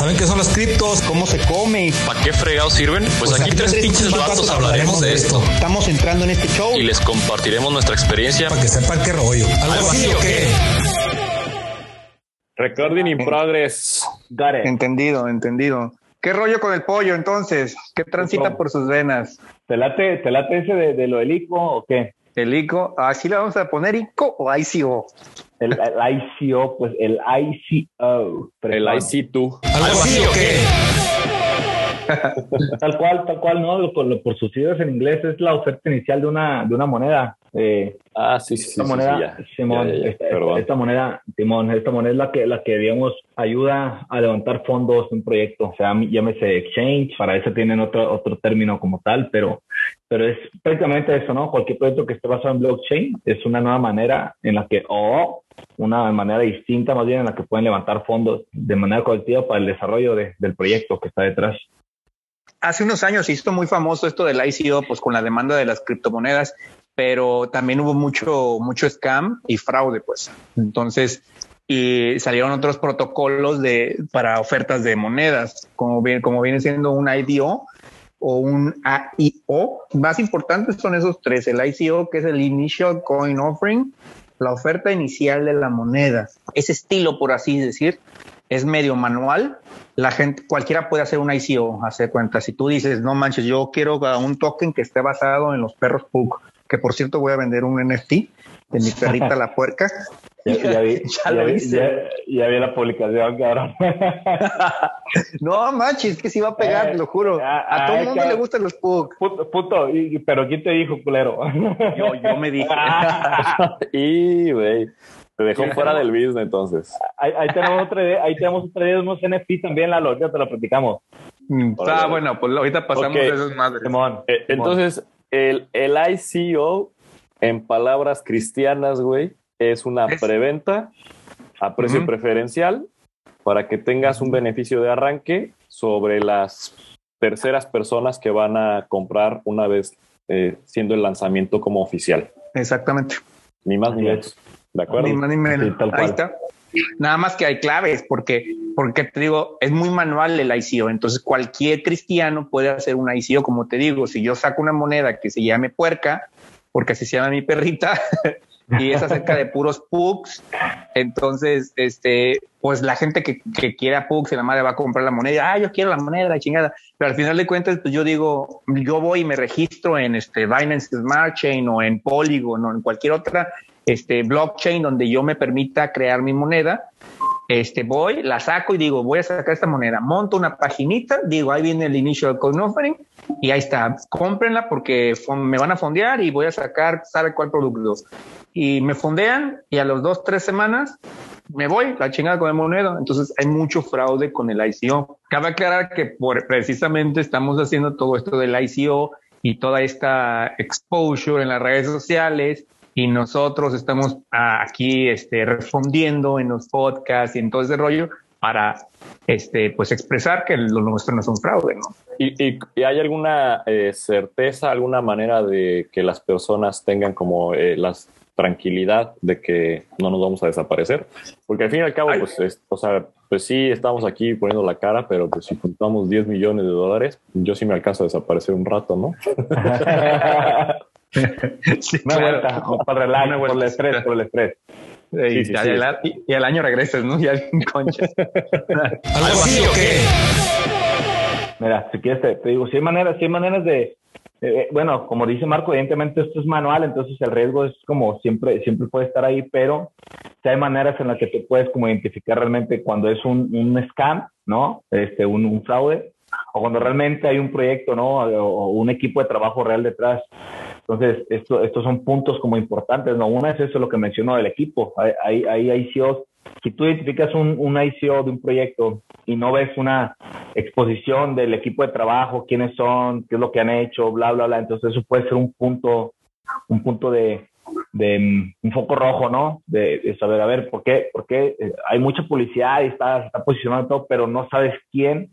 ¿Saben qué son las criptos? ¿Cómo se come? ¿Para qué fregados sirven? Pues, Pues aquí aquí tres tres pinches vatos hablaremos de esto. Estamos entrando en este show. Y les compartiremos nuestra experiencia. Para que sepan qué rollo. ¿Algo, ¿Algo así así o qué? Recording in progress. Got it. Entendido, entendido. ¿Qué rollo con el pollo entonces? ¿Qué transita por sus venas? ¿Te late, te late ese de, de lo del ICO o qué? ¿El ICO? ¿Así le vamos a poner ICO o ICO? El, el ICO, pues el ICO. El Fresón. IC2. ¿Algo así o qué? Tal cual, tal cual, ¿no? Lo- lo- por sus siglas en inglés es la oferta inicial de una, de una moneda. Eh, Ah, sí, sí, sí. esta sí, moneda, sí. Simón, Ya, ya, ya. esta, Perdón. esta moneda, Simón, esta moneda es la que, la que, digamos, ayuda a levantar fondos de un proyecto. O sea, llámese exchange, para eso tienen otro, otro término como tal, pero, pero es prácticamente eso, ¿no? Cualquier proyecto que esté basado en blockchain es una nueva manera en la que, o una manera distinta más bien en la que pueden levantar fondos de manera colectiva para el desarrollo de- del proyecto que está detrás. Hace unos años se hizo muy famoso esto del ICO, pues con la demanda de las criptomonedas, pero también hubo mucho, mucho scam y fraude, pues. Entonces, y salieron otros protocolos de, para ofertas de monedas, como, bien, como viene siendo un IDO o un AIO. Más importantes son esos tres, el ICO, que es el Initial Coin Offering, la oferta inicial de la moneda. Ese estilo, por así decir, es medio manual. La gente, cualquiera puede hacer un ICO, hacer cuenta. Si tú dices, no manches, yo quiero un token que esté basado en los perros Pug, que por cierto voy a vender un NFT de mi perrita la puerca. Ya, ya vi, Ya lo vi- hice. ya- ya vi la publicación, cabrón. No manches, que sí va a pegar, Eh, te lo juro. ah, A todo el mundo le gustan los Pug. Puto, puto, y- pero ¿quién te dijo, culero? Yo, yo me dije. Y, güey. Te dejó fuera del business entonces. ahí, ahí tenemos otra idea, ahí tenemos otra idea de unos NFT también, Lalo, ya te lo platicamos. Mm, Órale. Ah, bueno, pues ahorita pasamos Ok. de esas madres. Simón. Eh, entonces, el, el ICO, en palabras cristianas, güey, es una Es- preventa a precio preferencial para que tengas un beneficio de arranque sobre las terceras personas que van a comprar una vez eh, siendo el lanzamiento como oficial. Exactamente. Ni más ni menos. ¿De acuerdo? Ni más ni menos. Sí, Ahí está. Nada más que hay claves, porque, porque te digo, es muy manual el ICO. Entonces, cualquier cristiano puede hacer un ICO, como te digo. Si yo saco una moneda que se llame puerca, porque así se llama mi perrita, y es acerca de puros pugs, entonces, este, pues la gente que, que quiera pugs, la madre va a comprar la moneda. Ah, yo quiero la moneda, chingada. Pero al final de cuentas, pues yo digo, yo voy y me registro en este Binance Smart Chain o en Polygon o en cualquier otra este blockchain donde yo me permita crear mi moneda. Este voy, la saco y digo, voy a sacar esta moneda, monto una paginita, digo, ahí viene el initial coin offering y ahí está, cómprenla porque me van a fondear y voy a sacar, sabe cuál producto. Y me fondean y a los dos, tres semanas me voy, la chingada con el moneda. Entonces hay mucho fraude con el ICO. Cabe aclarar que por, precisamente estamos haciendo todo esto del ICO y toda esta exposure en las redes sociales y nosotros estamos ah, aquí este, respondiendo en los podcasts y en todo ese rollo para este, pues expresar que lo nuestro no es un fraude, ¿no? ¿Y, y- y hay alguna eh, certeza, alguna manera de que las personas tengan como eh, la tranquilidad de que no nos vamos a desaparecer? Porque al fin y al cabo, Ay. pues, es- o sea, pues sí, estamos aquí poniendo la cara, pero pues si juntamos 10 millones de dólares, yo sí me alcanzo a desaparecer un rato, ¿no? Sí, Una claro. vuelta, para el relax, Una por el estrés, por el estrés. Y, Sí, sí, ya- sí. y al- y- y al año regresas, ¿no? Ya conchas. ¿Algo así o qué? Mira, si quieres te, te digo, si hay maneras, sí hay maneras de, eh, bueno, como dice Marco, evidentemente esto es manual, entonces el riesgo es como siempre, siempre puede estar ahí, pero sí hay maneras en las que te puedes como identificar realmente cuando es un, un scam, ¿no? Este, un, un fraude, o cuando realmente hay un proyecto, ¿no? O, o un equipo de trabajo real detrás. Entonces, esto, estos son puntos como importantes, ¿no? Una es eso, lo que mencionó del equipo. Hay, hay, hay ICOs. Si tú identificas un, un ICO de un proyecto y no ves una exposición del equipo de trabajo, quiénes son, qué es lo que han hecho, bla, bla, bla, entonces eso puede ser un punto, un punto de, de mm, un foco rojo, ¿no? De, saber, a ver, ¿por qué? Porque hay mucha publicidad y está, está posicionando todo, pero no sabes quién,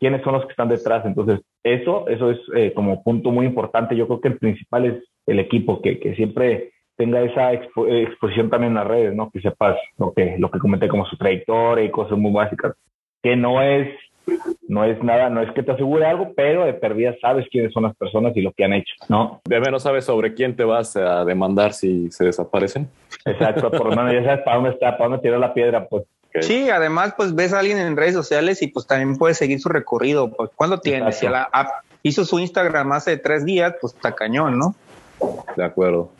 quiénes son los que están detrás. Entonces, eso, eso es eh, como punto muy importante. Yo creo que el principal es el equipo, que, que siempre tenga esa expo- eh, exposición también en las redes, ¿no? Que sepas lo que, lo que comenté como su trayectoria y cosas muy básicas. que no es no es nada, no es que te asegure algo, pero de perdida sabes quiénes son las personas y lo que han hecho, ¿no? De menos sabes sobre quién te vas a demandar si se desaparecen. Exacto, por lo menos ya sabes para dónde está, para dónde tirar la piedra, pues. Sí, además, pues ves a alguien en redes sociales y pues también puedes seguir su recorrido. Pues, ¿Cuándo tiene? Si la app hizo su Instagram hace tres días, pues está cañón, ¿no? De acuerdo.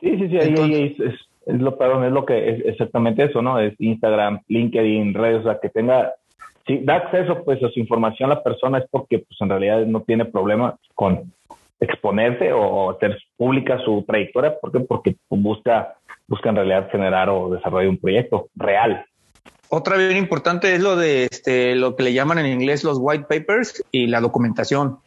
Sí, sí, sí, ahí, Entonces- ahí es, es, es lo, perdón, es lo que es exactamente eso, ¿no? Es Instagram, LinkedIn, redes, o sea, que tenga, si da acceso pues a su información a la persona es porque pues en realidad no tiene problema con exponerse o hacer pública su trayectoria, ¿por qué? Porque busca, busca en realidad generar o desarrollar un proyecto real. Otra bien importante es lo de este, lo que le llaman en inglés los white papers y la documentación.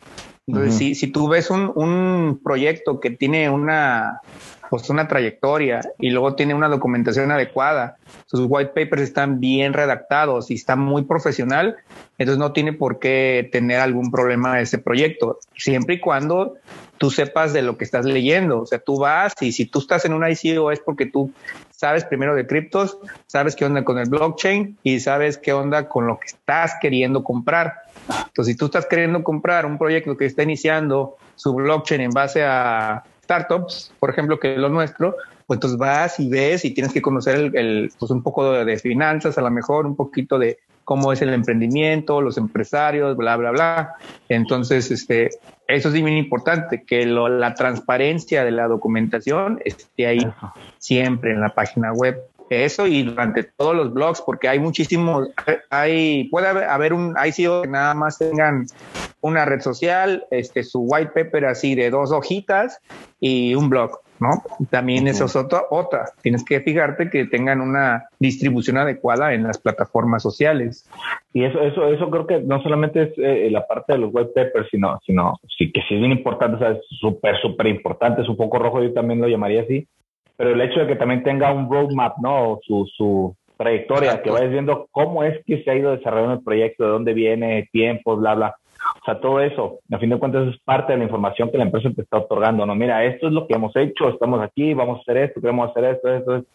Entonces, si, si tú ves un, un proyecto que tiene una, pues una trayectoria y luego tiene una documentación adecuada, sus white papers están bien redactados y está muy profesional, entonces no tiene por qué tener algún problema ese proyecto, siempre y cuando tú sepas de lo que estás leyendo. O sea, tú vas y si tú estás en un ICO es porque tú sabes primero de criptos, sabes qué onda con el blockchain y sabes qué onda con lo que estás queriendo comprar. Entonces, si tú estás queriendo comprar un proyecto que está iniciando su blockchain en base a startups, por ejemplo, que es lo nuestro, pues entonces vas y ves y tienes que conocer el, el, pues un poco de, de finanzas, a lo mejor un poquito de cómo es el emprendimiento, los empresarios, bla, bla, bla. Entonces, este, eso es bien importante, que lo- la transparencia de la documentación esté ahí siempre en la página web. Eso y durante todos los blogs, porque hay muchísimos, hay, puede haber, haber un ICO que nada más tengan una red social, este, su white paper así de dos hojitas y un blog, ¿no? También eso es otra, otra. Tienes que fijarte que tengan una distribución adecuada en las plataformas sociales. Y eso, eso, eso creo que no solamente es eh, la parte de los white papers, sino, sino sí que sí es bien importante, o sea, es súper, súper importante, es un poco rojo, yo también lo llamaría así, pero el hecho de que también tenga un roadmap, ¿no? Su, su trayectoria, Exacto. que vayas viendo cómo es que se ha ido desarrollando el proyecto, de dónde viene, tiempos, bla, bla. O sea, todo eso, a fin de cuentas, es parte de la información que la empresa te está otorgando, ¿no? Mira, esto es lo que hemos hecho, estamos aquí, vamos a hacer esto, queremos hacer esto, esto, esto.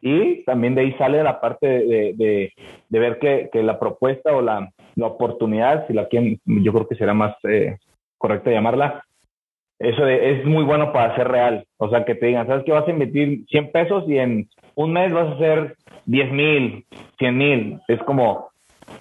Y también de ahí sale la parte de, de, de ver que, que la propuesta o la, la oportunidad, si la quieren, yo creo que será más eh, correcto llamarla, eso de- es muy bueno para ser real. O sea, que te digan, ¿sabes qué? Vas a invertir 100 pesos y en un mes vas a hacer 10 mil, 100 mil. Es como,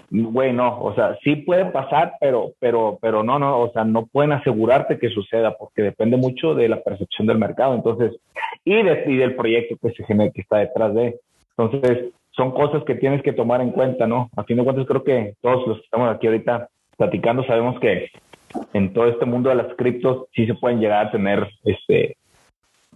güey, no. O sea, sí puede pasar, pero, pero, pero no, no. O sea, no pueden asegurarte que suceda porque depende mucho de la percepción del mercado. Entonces, y, y del proyecto que se genera, que está detrás de. Entonces, son cosas que tienes que tomar en cuenta, ¿no? A fin de cuentas, creo que todos los que estamos aquí ahorita platicando sabemos que en todo este mundo de las criptos sí se pueden llegar a tener este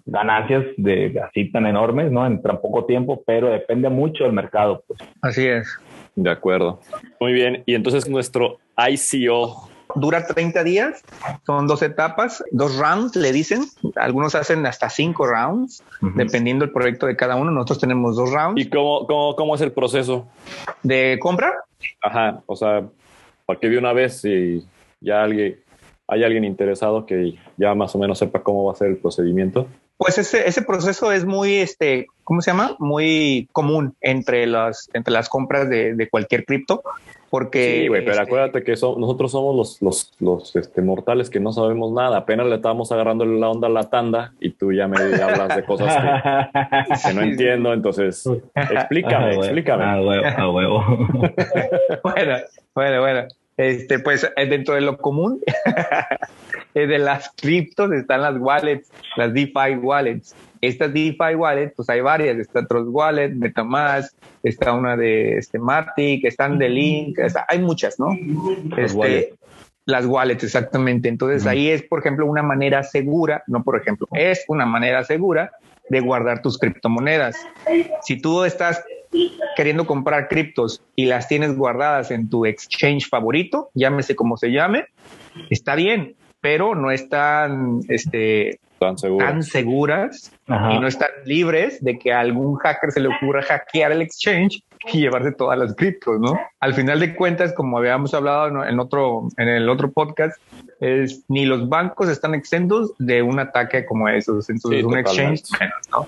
ganancias de así tan enormes, ¿no? En tan poco tiempo, pero depende mucho del mercado, pues. Así es. De acuerdo. Muy bien. Y entonces nuestro ICO. Dura 30 días, son dos etapas, dos rounds, le dicen. Algunos hacen hasta cinco rounds, dependiendo del proyecto de cada uno. Nosotros tenemos dos rounds ¿Y cómo, cómo, cómo es el proceso? de compra. Ajá. O sea, para que de una vez si ya alguien, hay alguien interesado que ya más o menos sepa cómo va a ser el procedimiento. Pues ese, ese proceso es muy, este, ¿cómo se llama? Muy común entre las, entre las compras de, de cualquier cripto, porque... Sí, güey, pero este, acuérdate que so- nosotros somos los, los, los este, mortales que no sabemos nada. Apenas le estábamos agarrando la onda a la tanda y tú ya me hablas de cosas que, que no entiendo. Entonces, explícame, Ah, huevo. explícame. Ah, huevo, ah, huevo. bueno, bueno, bueno. Este, pues eh, dentro de lo común eh, de las criptos están las wallets, las DeFi wallets. Estas DeFi wallets, pues hay varias. Está Trust Wallet, MetaMask, está una de este Matic, están de Link, está- hay muchas, ¿no? Este, wallets. Las wallets, exactamente. Entonces ahí es, por ejemplo, una manera segura, no por ejemplo, es una manera segura de guardar tus criptomonedas. Si tú estás queriendo comprar criptos y las tienes guardadas en tu exchange favorito, llámese como se llame, está bien, pero no es tan, este, tan seguras, tan seguras y no están libres de que a algún hacker se le ocurra hackear el exchange y llevarse todas las criptos, ¿no? Al final de cuentas, como habíamos hablado en otro, en el otro podcast, es ni los bancos están exentos de un ataque como esos. Entonces, un exchange, ¿no?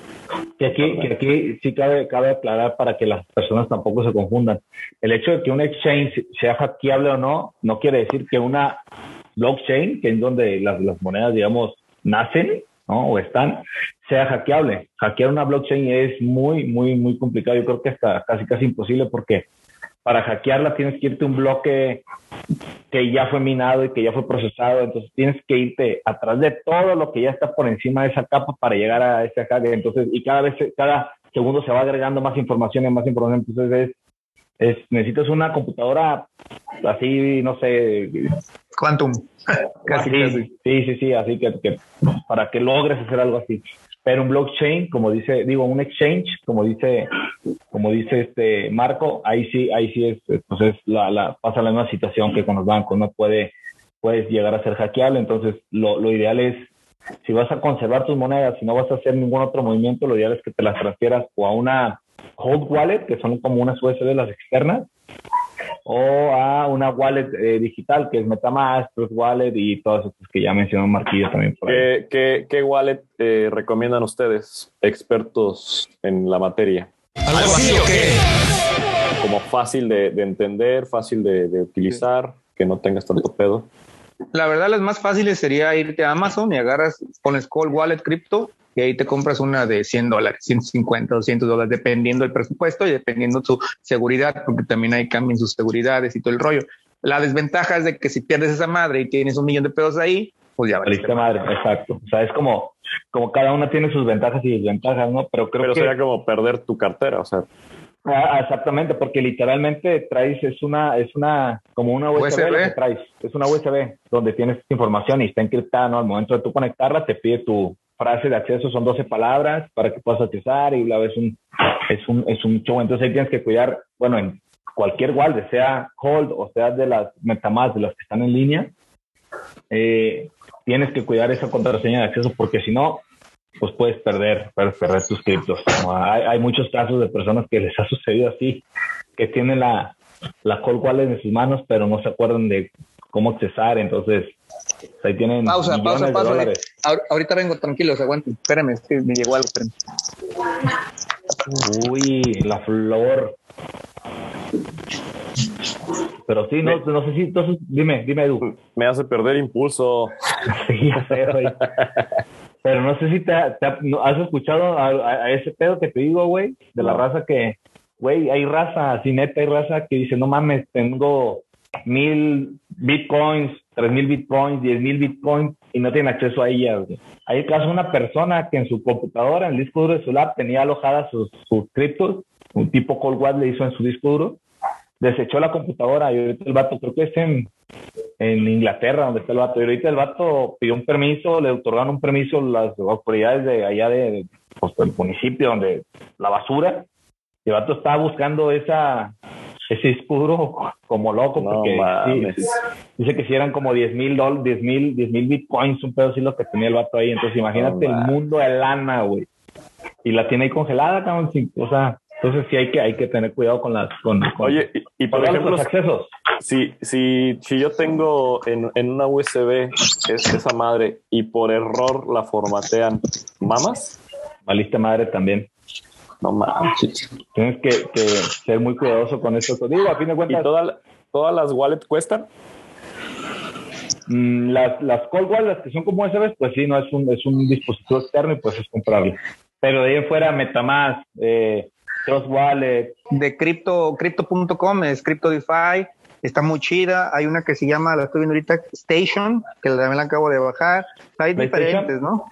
Que aquí, que aquí sí cabe, cabe aclarar para que las personas tampoco se confundan. El hecho de que un exchange sea hackeable o no, no quiere decir que una blockchain, que es donde las, las monedas, digamos, nacen, ¿no? O están, sea hackeable. Hackear una blockchain es muy, muy, muy complicado. Yo creo que está casi, casi imposible porque para hackearla tienes que irte a un bloque que ya fue minado y que ya fue procesado, entonces tienes que irte atrás de todo lo que ya está por encima de esa capa para llegar a ese hack. Entonces, y cada vez, cada segundo se va agregando más información y más información. Entonces, es, es necesitas una computadora así, no sé. Quantum. casi, casi. Sí, sí, sí, así que, que para que logres hacer algo así. Pero un blockchain, como dice, digo, un exchange, como dice, como dice este Marco, ahí sí, ahí sí es, pues es la, la, pasa la misma situación que con los bancos, no puede, puedes llegar a ser hackeable. Entonces, lo, lo ideal es, si vas a conservar tus monedas, si no vas a hacer ningún otro movimiento, lo ideal es que te las transfieras o a una cold wallet, que son como unas USB las externas, o a una wallet eh, digital que es MetaMask, Trust Wallet y todas estas que ya mencionó Marquillo también. Por ¿Qué, ¿Qué, qué, wallet eh, recomiendan ustedes, expertos en la materia? ¿Algo así o qué? Como fácil de, de entender, fácil de, de utilizar, sí. que no tengas tanto pedo. La verdad, las más fáciles sería irte a Amazon y agarras, pones Cold Wallet Crypto y ahí te compras una de 100 dólares, 150, 200 dólares, dependiendo del presupuesto y dependiendo su seguridad, porque también hay cambios en sus seguridades y todo el rollo. La desventaja es de que si pierdes esa madre y tienes un millón de pesos ahí, pues ya valiste madre. Exacto. O sea, es como, como cada una tiene sus ventajas y desventajas, ¿no? Pero creo Pero que... sería como perder tu cartera, o sea. Ah, exactamente, porque literalmente traes, es una, es una, como una USB, USB. Que traes, es una USB donde tienes información y está encriptada, ¿no? Al momento de tú conectarla, te pide tu frase de acceso, son 12 palabras para que puedas accesar y la es un, es un, es un show. Entonces ahí tienes que cuidar, bueno, en cualquier wallet, sea Cold o sea de las MetaMask, de las que están en línea, eh, tienes que cuidar esa contraseña de acceso porque si no, pues puedes perder, puedes perder tus criptos. Hay, hay, muchos casos de personas que les ha sucedido así, que tienen la, la Cold Wallet en sus manos, pero no se acuerdan de cómo accesar, entonces ahí tienen pausa, pausa, pausa. Ahorita vengo, tranquilos, aguanten. Espérame, es que me llegó algo. Espérame. Uy, la flor. Pero sí, no, no sé si entonces, dime, dime Edu. Me hace perder impulso. sí, ya sé, güey. Pero no sé si te, te has escuchado a, a, a, ese pedo que te digo, güey, de la raza que, güey, hay raza, así neta, hay raza que dice, no mames, tengo mil bitcoins, tres mil bitcoins, diez mil bitcoins y no tienen acceso a ellas. Hay el caso de una persona que en su computadora, en el disco duro de su lab, tenía alojadas sus, sus criptos, un tipo cold le hizo en su disco duro, desechó la computadora y ahorita el vato, creo que es en, en Inglaterra donde está el vato, y ahorita el vato pidió un permiso, le otorgaron un permiso las autoridades de allá de pues, del municipio donde la basura, y el vato estaba buscando esa ese disco duro como loco no, porque sí, dice que si eran como 10 mil dólares, 10 mil, 10 mil bitcoins, un pedo así lo que tenía el vato ahí. Entonces imagínate no, el mundo de lana, güey. Y la tiene ahí congelada, cabrón. O sea, entonces sí hay que, hay que tener cuidado con las, con, con Oye, y, y por ejemplo, los accesos. Si, si, si yo tengo en, en una USB es, esa madre y por error la formatean, ¿mamas? Valiste madre también. No manches. Tienes que, que, ser muy cuidadoso con esto. Digo, a fin de cuentas. ¿Y toda, todas las wallets cuestan? Mm, las, las cold wallets que son como USB, pues sí, no es un, es un dispositivo externo y pues es comprable. Pero de ahí en fuera, Metamask, eh, Trust Wallet. De crypto, crypto.com, es CryptoDeFi, está muy chida. Hay una que se llama, la estoy viendo ahorita, Station, que también la acabo de bajar. Hay diferentes, ¿no?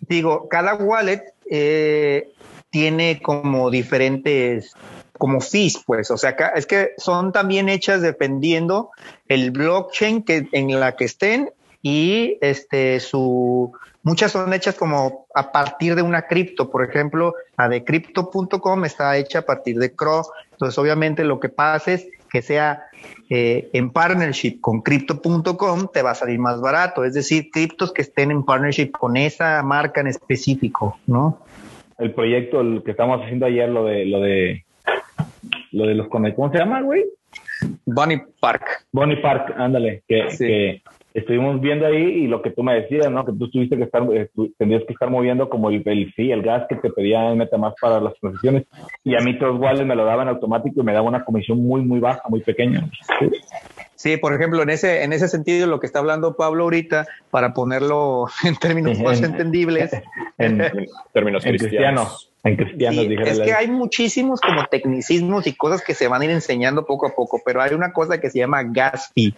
Digo, cada wallet eh, tiene como diferentes como fees, pues, o sea, es que son también hechas dependiendo el blockchain que en la que estén y este su muchas son hechas como a partir de una cripto, por ejemplo, la de crypto.com está hecha a partir de CRO. Entonces, obviamente lo que pasa es que sea eh, en partnership con crypto.com, te va a salir más barato. Es decir, criptos que estén en partnership con esa marca en específico, ¿no? El proyecto el que estamos haciendo ayer, lo de, lo de, lo de los ¿cómo se llama, güey? Bunny Park. Bunny Park, ándale, que, Sí. que estuvimos viendo ahí y lo que tú me decías, ¿no? Que tú tuviste que estar, eh, tú tendrías que estar moviendo como el, el sí, el gas que te pedía MetaMask para las transacciones y a mí todos Wallet me lo daban automático y me daba una comisión muy, muy baja, muy pequeña. Sí, por ejemplo, en ese, en ese sentido, lo que está hablando Pablo ahorita, para ponerlo en términos más En- entendibles, En, En términos en cristianos. cristiano, en cristianos, Sí, es que hay muchísimos como tecnicismos y cosas que se van a ir enseñando poco a poco, pero hay una cosa que se llama gas fee.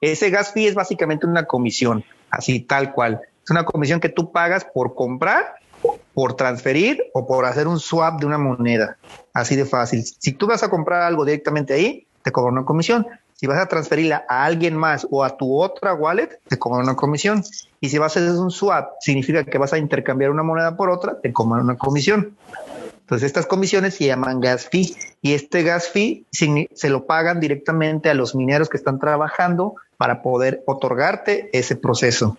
Ese gas fee es básicamente una comisión, así tal cual. Es una comisión que tú pagas por comprar, por transferir o por hacer un swap de una moneda. Así de fácil. Si tú vas a comprar algo directamente ahí, te cobran una comisión. Si vas a transferirla a alguien más o a tu otra wallet, te cobran una comisión. Y si vas a hacer un swap, significa que vas a intercambiar una moneda por otra, te cobran una comisión. Entonces estas comisiones se llaman gas fee y este gas fee se lo pagan directamente a los mineros que están trabajando para poder otorgarte ese proceso.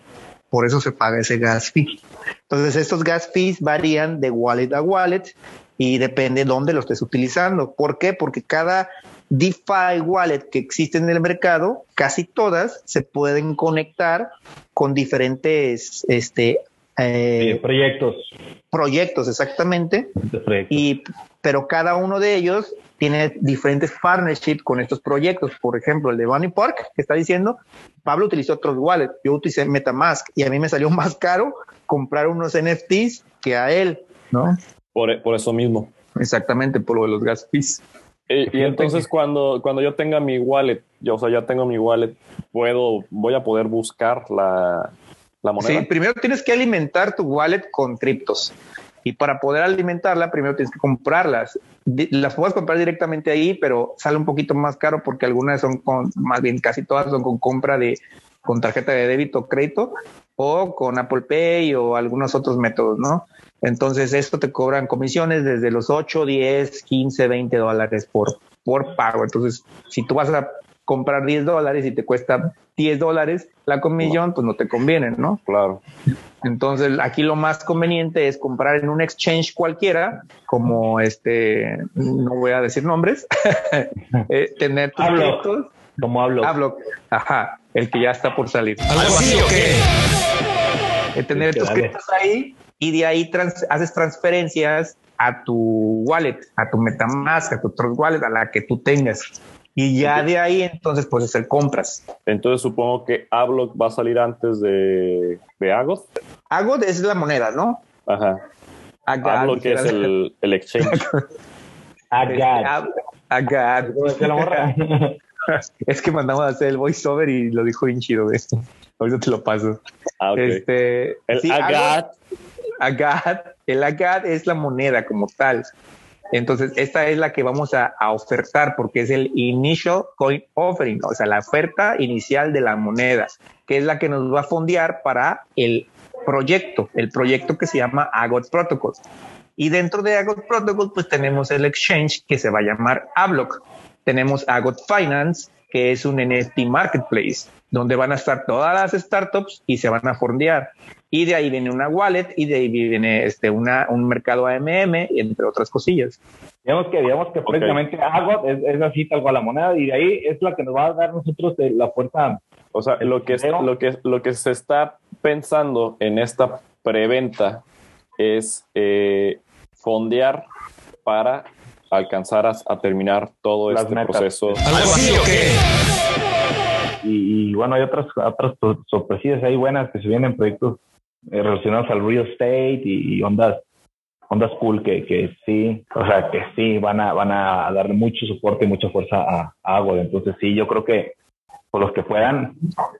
Por eso se paga ese gas fee. Entonces estos gas fees varían de wallet a wallet y depende de dónde lo estés utilizando. ¿Por qué? Porque cada DeFi wallet que existe en el mercado, casi todas se pueden conectar con diferentes este, eh, proyectos. proyectos exactamente proyectos. y pero cada uno de ellos tiene diferentes partnerships con estos proyectos. Por ejemplo, el de Bunny Park que está diciendo, Pablo utilizó otros wallets, yo utilicé MetaMask y a mí me salió más caro comprar unos NFTs que a él, ¿no? Por, por eso mismo. Exactamente, por lo de los gas fees. Y, entonces cuando, cuando yo tenga mi wallet, yo, o sea, ya tengo mi wallet, puedo, voy a poder buscar la, la moneda. Sí, primero tienes que alimentar tu wallet con criptos. Y para poder alimentarla, primero tienes que comprarlas. Las puedes comprar directamente ahí, pero sale un poquito más caro porque algunas son con, más bien casi todas son con compra de, con tarjeta de débito o crédito o con Apple Pay o algunos otros métodos, ¿no? Entonces, esto te cobran comisiones desde los 8, 10, 15, 20 dólares por, por pago. Entonces, si tú vas a comprar 10 dólares y te cuesta 10 dólares la comisión, pues no te conviene, ¿no? Claro. Entonces, aquí lo más conveniente es comprar en un exchange cualquiera, como este, no voy a decir nombres, eh, tener tus Hablo. criptos. Como hablo. Hablo, ajá, el que ya está por salir. ¿Algo así o qué? Eh, tener tus criptos ahí y de ahí trans- haces transferencias a tu wallet, a tu MetaMask, a tu Trust Wallet, a la que tú tengas. Y ya de ahí entonces puedes hacer compras. Entonces supongo que Ablock va a salir antes de, de Agoth. Agot es la moneda, ¿no? Ajá. Ablock es el, el exchange. Agat. Ab- Agat. ¿Cómo decía la morra? Es que mandamos a hacer el voiceover y lo dijo bien chido, güey. Ahorita te lo paso. Ah, ok. Este, el sí, Agat. Agat, el Agat es la moneda como tal. Entonces, esta es la que vamos a, ofertar porque es el Initial Coin Offering, o sea, la oferta inicial de la moneda, que es la que nos va a fondear para el proyecto, el proyecto que se llama Agot Protocol. Y dentro de Agot Protocol, pues tenemos el exchange que se va a llamar Ablock. Tenemos Agot Finance, que es un NFT marketplace, donde van a estar todas las startups y se van a fondear. Y de ahí viene una wallet y de ahí viene este, una, un mercado AMM, entre otras cosillas. Digamos que, digamos que prácticamente Agot es, es así tal cual la moneda y de ahí es la que nos va a dar nosotros de la fuerza. O sea, lo que, es- lo, que, lo que se está pensando en esta preventa es eh, fondear para alcanzar a, terminar todo Las este metas. proceso. ¿Algo así o qué? Y, y bueno, hay otras, otras sor- sorpresillas ahí buenas que se vienen proyectos eh, relacionados al real estate y, y ondas ondas cool que, que sí, o sea, que sí van a, van a darle mucho soporte y mucha fuerza a, a Agot. Entonces sí, yo creo que por los que puedan,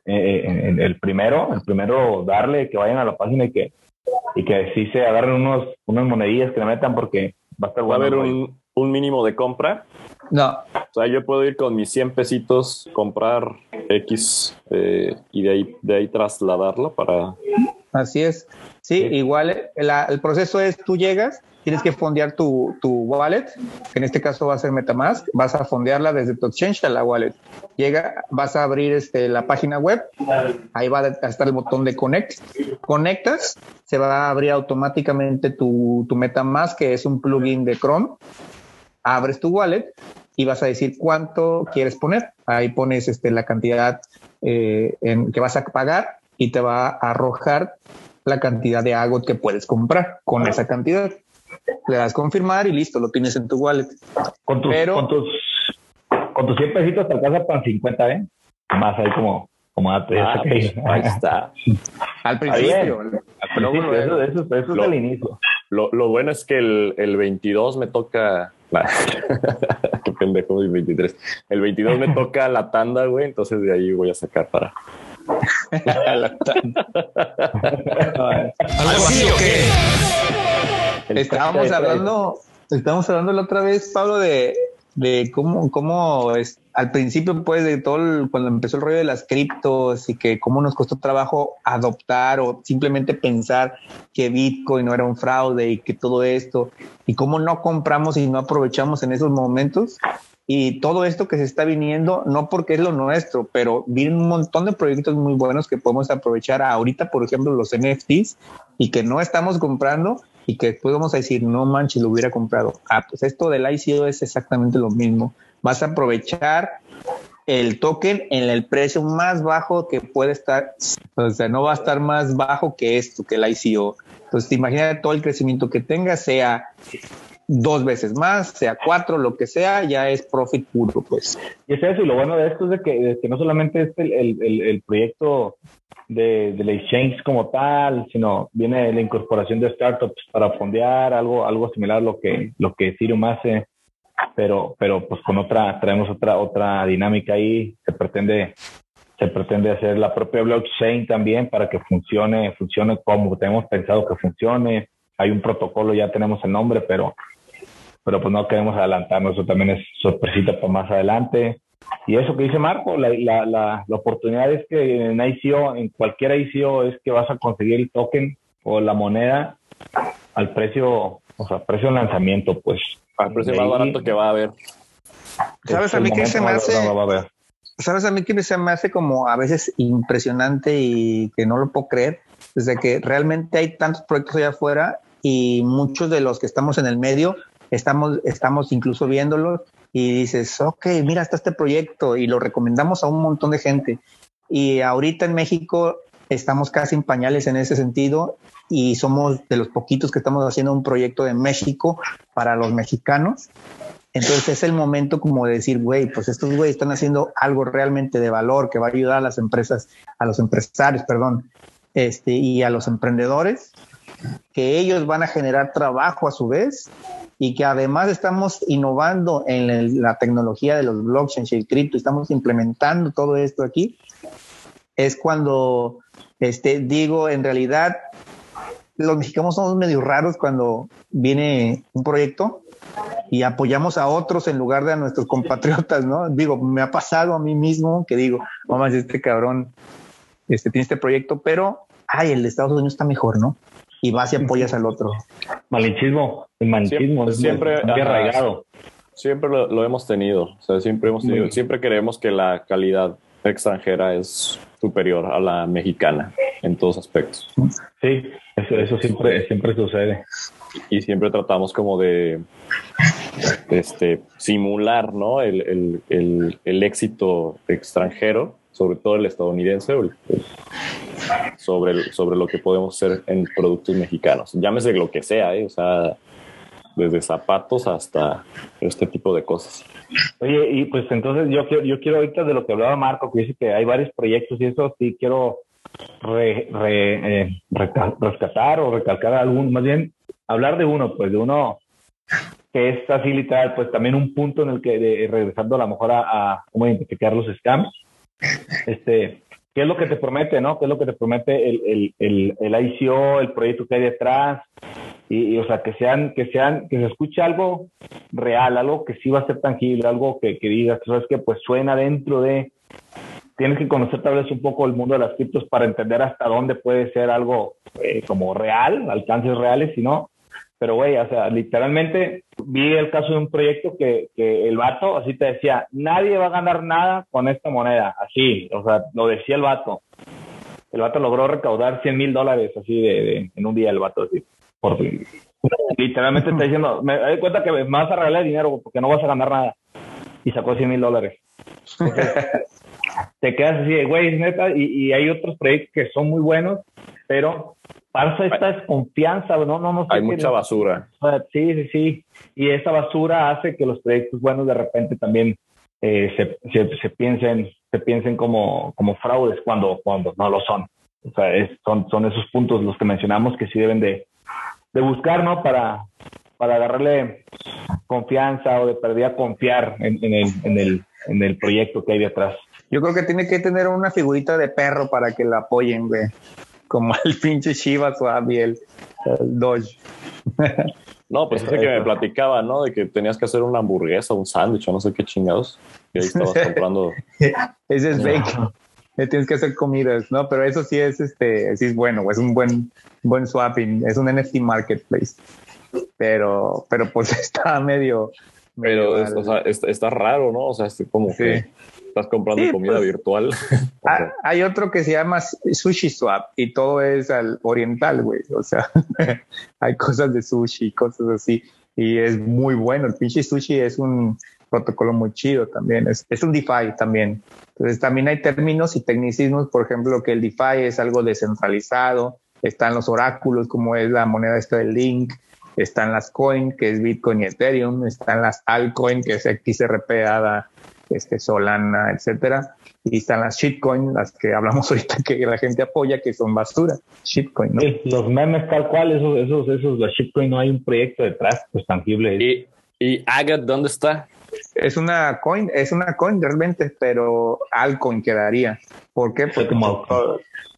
eh, en- en el primero, el primero darle, que vayan a la página y que, y que sí se agarren unos, unas monedillas que le metan porque va a estar Va a bueno. haber el un, un mínimo de compra. No, O sea, yo puedo ir con mis 100 pesitos, comprar X eh, y de ahí, de ahí trasladarla para... así es. Sí, Sí. igual eh, la- el proceso es tú llegas, tienes que fondear tu, tu wallet, que en este caso va a ser Metamask, vas a fondearla desde tu exchange a la wallet. Llega, vas a abrir este, la página web, ahí va a estar el botón de connect, conectas, se va a abrir automáticamente tu, tu Metamask, que es un plugin de Chrome, abres tu wallet y vas a decir cuánto quieres poner. Ahí pones este, la cantidad eh, en, que vas a pagar y te va a arrojar la cantidad de AGOT que puedes comprar con esa cantidad. Le das confirmar y listo, lo tienes en tu wallet. Con tus, Pero- con tus, con tus 100 pesitos te alcanza para 50, ¿eh? Más ahí como, como Ah, pues, ahí está. Al principio. Al Luego, principio, luego. eso, eso, eso Lo- es el inicio. Lo, lo bueno es que el, el 22 me toca. Nah, Qué pendejo, el 23. El 22 me toca la tanda, güey. Entonces de ahí voy a sacar para. ¿Algo así o qué? Estábamos hablando, estábamos hablando la otra vez, Pablo, de, de cómo, cómo es, al principio, pues, de todo el- cuando empezó el rollo de las criptos y que cómo nos costó trabajo adoptar o simplemente pensar que Bitcoin no era un fraude y que todo esto, y cómo no compramos y no aprovechamos en esos momentos. Y todo esto que se está viniendo, no porque es lo nuestro, pero vienen un montón de proyectos muy buenos que podemos aprovechar ahorita, por ejemplo, los NFTs, y que no estamos comprando y que después vamos a decir, no manches, lo hubiera comprado. Ah, pues esto del ICO es exactamente lo mismo. Vas a aprovechar el token en el precio más bajo que puede estar, o sea, no va a estar más bajo que esto, que el ICO. Entonces, imagínate todo el crecimiento que tenga, sea dos veces más, sea cuatro, lo que sea, ya es profit puro, pues. Y es eso, y lo bueno de esto es de que, que no solamente es el, el, el, proyecto de, de la exchange como tal, sino viene la incorporación de startups para fondear, algo, algo similar a lo que, lo que Ethereum hace, pero, pero pues con otra, traemos otra, otra dinámica ahí, se pretende, se pretende hacer la propia blockchain también para que funcione, funcione como tenemos pensado que funcione. Hay un protocolo, ya tenemos el nombre, pero pero pues no queremos adelantarnos, eso también es sorpresita para más adelante. Y eso que dice Marco, la, la, la, la oportunidad es que en ICO, en cualquier ICO, es que vas a conseguir el token o la moneda al precio, o sea, precio de lanzamiento, pues. Al precio más ahí- barato que va a haber. ¿Sabes es a mí qué se me hace? va a haber. ¿Sabes a mí que se me hace como a veces impresionante y que no lo puedo creer? Desde que realmente hay tantos proyectos allá afuera y muchos de los que estamos en el medio estamos, estamos incluso viéndolos y dices, ok, mira, está este proyecto y lo recomendamos a un montón de gente. Y ahorita en México estamos casi en pañales en ese sentido y somos de los poquitos que estamos haciendo un proyecto de México para los mexicanos. Entonces es el momento como de decir, güey, pues estos güeyes están haciendo algo realmente de valor que va a ayudar a las empresas, a los empresarios, perdón, este, y a los emprendedores, que ellos van a generar trabajo a su vez y que además estamos innovando en la tecnología de los blockchains y el cripto, estamos implementando todo esto aquí, es cuando este, digo, en realidad, los mexicanos somos medio raros cuando viene un proyecto y apoyamos a otros en lugar de a nuestros compatriotas, ¿no? Digo, me ha pasado a mí mismo que digo, mamá, este cabrón este, tiene este proyecto, pero, ay, el de Estados Unidos está mejor, ¿no? Y vas y apoyas al otro. Malinchismo, el malinchismo es Siempre- muy- muy ajá. arraigado. Siempre lo, lo hemos tenido. O sea, siempre hemos tenido, siempre creemos que la calidad extranjera es superior a la mexicana en todos aspectos. Sí, eso, eso siempre, siempre sucede. Y siempre tratamos como de este, simular ¿no? el, el- el- el éxito extranjero, sobre todo el estadounidense, sobre, sobre lo que podemos hacer en productos mexicanos. Llámese lo que sea, ¿eh? o sea, desde zapatos hasta este tipo de cosas. Oye, y pues entonces yo quiero, yo quiero ahorita de lo que hablaba Marco, que dice que hay varios proyectos y eso sí quiero re- eh, rescatar o recalcar algún, más bien hablar de uno, pues de uno que es así literal, pues también un punto en el que, regresando a lo mejor a, a cómo identificar los scams, este, ¿qué es lo que te promete, no? ¿Qué es lo que te promete el, el, el, el ICO, el proyecto que hay detrás? Y, o sea, que sean, que sean, que se escuche algo real, algo que sí va a ser tangible, algo que, que digas, sabes que pues suena dentro de, tienes que conocer tal vez un poco el mundo de las criptos para entender hasta dónde puede ser algo eh, como real, alcances reales, si no, Pero, güey, o sea, literalmente vi el caso de un proyecto que, que el vato así te decía, nadie va a ganar nada con esta moneda, así, o sea, lo decía el vato. El vato logró recaudar 100 mil dólares así de, en un día el vato así. Por, literalmente está diciendo, me doy cuenta que vas a regalar dinero porque no vas a ganar nada. Y sacó 100 mil dólares. te quedas así de, güey, neta, y, y hay otros proyectos que son muy buenos, pero pasa esta desconfianza, ¿no? no, no Hay mucha basura. Sí, sí, sí. Y esa basura hace que los proyectos buenos de repente también eh, se, se, se, piensen, se piensen como, como fraudes cuando, cuando no lo son. O sea, es, son, son esos puntos los que mencionamos que sí deben de, de buscar, ¿no? Para, para agarrarle confianza o de perdida confiar en, en, el, en, el, en el proyecto que hay detrás. Yo creo que tiene que tener una figurita de perro para que la apoyen, güey como el pinche Chivas o el, el Dodge. No, pues ese que me platicaba, ¿no? De que tenías que hacer una hamburguesa, un sándwich o no sé qué chingados. Y ahí estabas comprando. Ese es bacon. Tienes que hacer comidas, ¿no? Pero eso sí es, este, sí es bueno, es un buen, buen swapping, es un NFT marketplace. Pero, pero pues está medio. Pero o sea, está, está, raro, ¿no? O sea, es como sí. que estás comprando sí, comida pues, virtual. Hay otro que se llama Sushi Swap y todo es al oriental, güey. O sea, hay cosas de sushi, cosas así. Y es muy bueno. El pinche sushi es un protocolo muy chido también. Es, es un DeFi también. Entonces también hay términos y tecnicismos, por ejemplo, que el DeFi es algo descentralizado. Están los oráculos, como es la moneda esta del Link. Están las coin, que es Bitcoin y Ethereum. Están las altcoin, que es XRP, ADA, este, Solana, etcétera. Y están las shitcoin, las que hablamos ahorita que la gente apoya, que son basura. Shitcoin, ¿no? Sí, los memes tal cual, esos, esos, esos, los shitcoin, no hay un proyecto detrás, pues tangible. ¿Y, y Agat dónde está? Es una coin, es una coin realmente, pero altcoin quedaría. ¿Por qué? Porque como,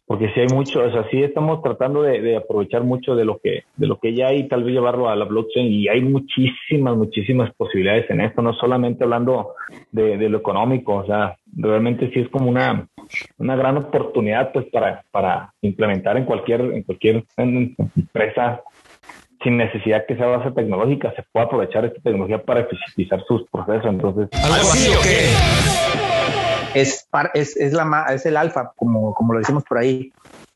porque sí hay mucho, o sea, sí estamos tratando de, aprovechar mucho de lo que de lo que ya hay, tal vez llevarlo a la blockchain y hay muchísimas, muchísimas posibilidades en esto, no solamente hablando de, de lo económico, o sea, realmente sí es como una, una gran oportunidad pues para, para implementar en cualquier, en cualquier empresa sin necesidad que sea base tecnológica, se puede aprovechar esta tecnología para eficientizar sus procesos. Entonces, ¿Algo así o qué? Es, es, es, la, es el alfa, como, como lo decimos por ahí,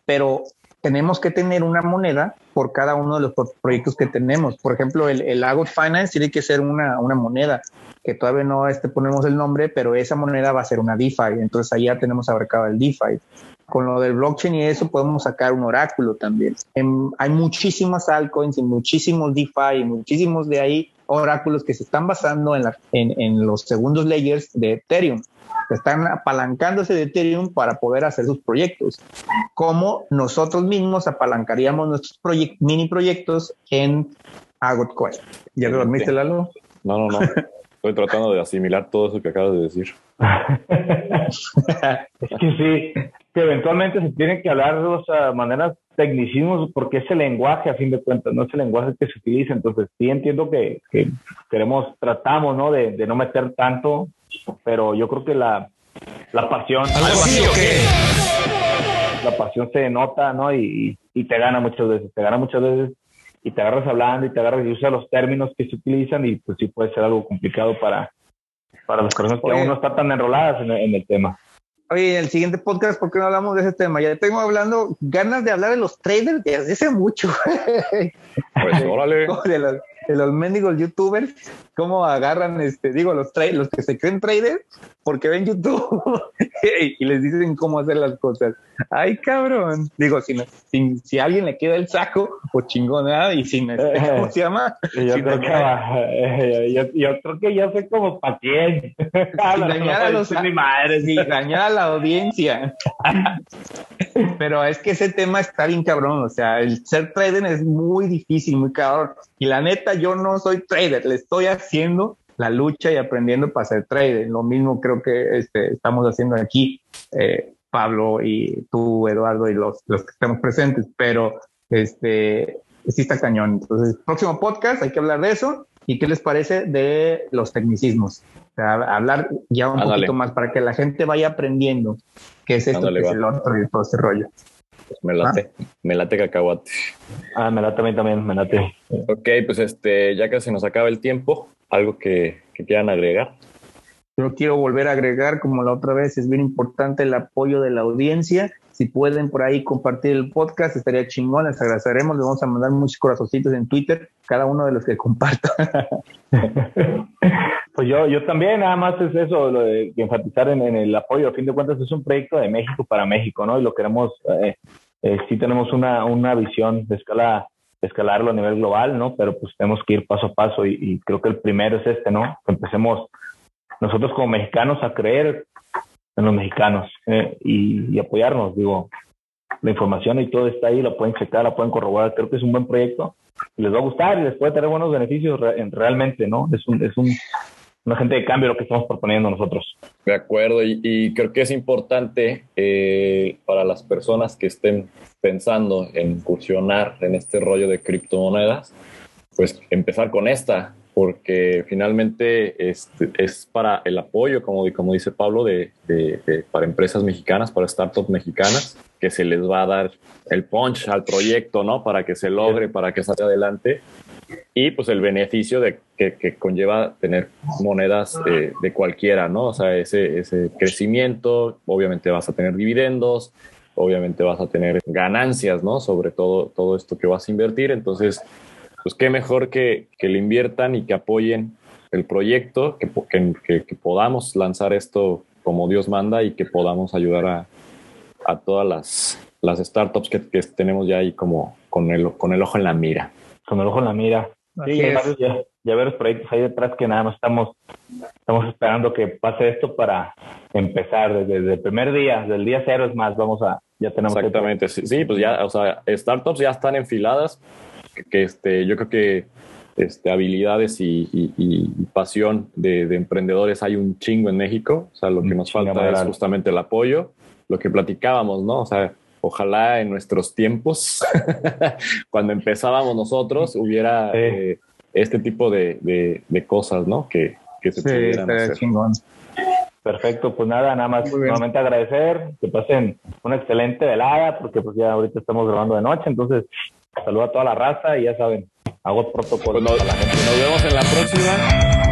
pero tenemos que tener una moneda por cada uno de los proyectos que tenemos. Por ejemplo, el, el Agot Finance tiene que ser una, una moneda que todavía no este, ponemos el nombre, pero esa moneda va a ser una DeFi. Entonces ahí ya tenemos abarcado el DeFi. Con lo del blockchain y eso podemos sacar un oráculo también. En, hay muchísimas altcoins y muchísimos DeFi y muchísimos de ahí oráculos que se están basando en, la, en, en los segundos layers de Ethereum están apalancándose de Ethereum para poder hacer sus proyectos. Como nosotros mismos apalancaríamos nuestros proyect, mini proyectos en Agot Coin. ¿Ya te dormiste, Lalo? No, no, no. Estoy tratando de asimilar todo eso que acabas de decir. es que sí, que eventualmente se tienen que hablar de o maneras tecnicismos porque es el lenguaje a fin de cuentas, no es el lenguaje que se utiliza. Entonces sí entiendo que, que queremos, tratamos, ¿no? De, de, no meter tanto, pero yo creo que la, la pasión. ¿Algo así? La pasión se nota, ¿no? Y, y te gana muchas veces, te gana muchas veces y te agarras hablando y te agarras y usas los términos que se utilizan y pues sí puede ser algo complicado para, para las personas que Oye. aún no están tan enroladas en el, en el tema. Oye, en el siguiente podcast, ¿por qué no hablamos de ese tema? Ya tengo hablando, ganas de hablar de los traders desde hace mucho. Pues órale. De los, mendigos youtubers, cómo agarran, este, digo, los los que se creen traders, porque ven YouTube y les dicen cómo hacer las cosas. Ay, cabrón. Digo, si, si, si a alguien le queda el saco, pues chingona, y sin este, ¿cómo se llama? Yo, creo, que, yo, yo creo que ya sé como para quién. sin dañar a los mi madre, dañar a la audiencia. Pero es que ese tema está bien cabrón, o sea, el ser trader es muy difícil, muy cabrón. Y la neta, yo no soy trader, le estoy haciendo la lucha y aprendiendo para ser trader. Lo mismo creo que este, estamos haciendo aquí, eh, Pablo y tú, Eduardo, y los, los que estamos presentes, pero este, sí está cañón. Entonces, próximo podcast hay que hablar de eso. ¿Y qué les parece de los tecnicismos? O sea, hablar ya un Ándale. poquito más para que la gente vaya aprendiendo qué es esto, Ándale, qué es el otro y todo ese rollo. Pues me late, me late cacahuate. Ah, me late a mí también, me late. Ok, pues este, ya que se nos acaba el tiempo, algo que, que quieran agregar. Yo quiero volver a agregar, como la otra vez, es bien importante el apoyo de la audiencia. Si pueden por ahí compartir el podcast, estaría chingón, les agradeceremos. Les vamos a mandar muchos corazoncitos en Twitter, cada uno de los que compartan. pues yo, yo también, nada más es eso, lo de enfatizar en, el apoyo. A fin de cuentas, es un proyecto de México para México, ¿no? Y lo queremos, eh, eh, sí tenemos una, una visión de escala escalarlo a nivel global, ¿no? Pero pues tenemos que ir paso a paso y, y creo que el primero es este, ¿no? Que empecemos nosotros como mexicanos a creer en los mexicanos eh, y, apoyarnos. Digo, la información y todo está ahí, la pueden checar, la pueden corroborar. Creo que es un buen proyecto. Les va a gustar y les puede tener buenos beneficios re realmente, ¿no? Es un, es un, un agente de cambio lo que estamos proponiendo nosotros. De acuerdo, y, y creo que es importante eh, para las personas que estén pensando en incursionar en este rollo de criptomonedas, pues empezar con esta, porque finalmente es, es, para el apoyo, como, como dice Pablo, de, de, de, para empresas mexicanas, para startups mexicanas, que se les va a dar el punch al proyecto, ¿no? Para que se logre, para que salga adelante. Y pues el beneficio de que, que conlleva tener monedas de, de, cualquiera, ¿no? O sea, ese, ese crecimiento, obviamente vas a tener dividendos, obviamente vas a tener ganancias, ¿no? Sobre todo, todo esto que vas a invertir. Entonces, pues qué mejor que, que le inviertan y que apoyen el proyecto, que, que, que, podamos lanzar esto como Dios manda y que podamos ayudar a, a todas las, las startups que, que, tenemos ya ahí como con el, con el ojo en la mira. Con el ojo en la mira. Sí, ya, ya ver los proyectos ahí detrás que nada más estamos, estamos esperando que pase esto para empezar desde, desde el primer día, del día cero es más, vamos a, ya tenemos. Exactamente, sí, sí, pues ya, o sea, startups ya están enfiladas, que este, yo creo que este, habilidades y, y, y pasión de, de, emprendedores hay un chingo en México. O sea, lo que nos falta es justamente el apoyo, lo que platicábamos, ¿no? O sea, ojalá en nuestros tiempos, cuando empezábamos nosotros, hubiera sí. eh, este tipo de, de, de, cosas, ¿no? Que, que se sí, pudieran hacer. Chingón. Perfecto, pues nada, nada más nuevamente agradecer, que pasen una excelente velada, porque pues ya ahorita estamos grabando de noche, entonces Saluda a toda la raza y ya saben, hago protocolo pues nos. Nos vemos en la próxima.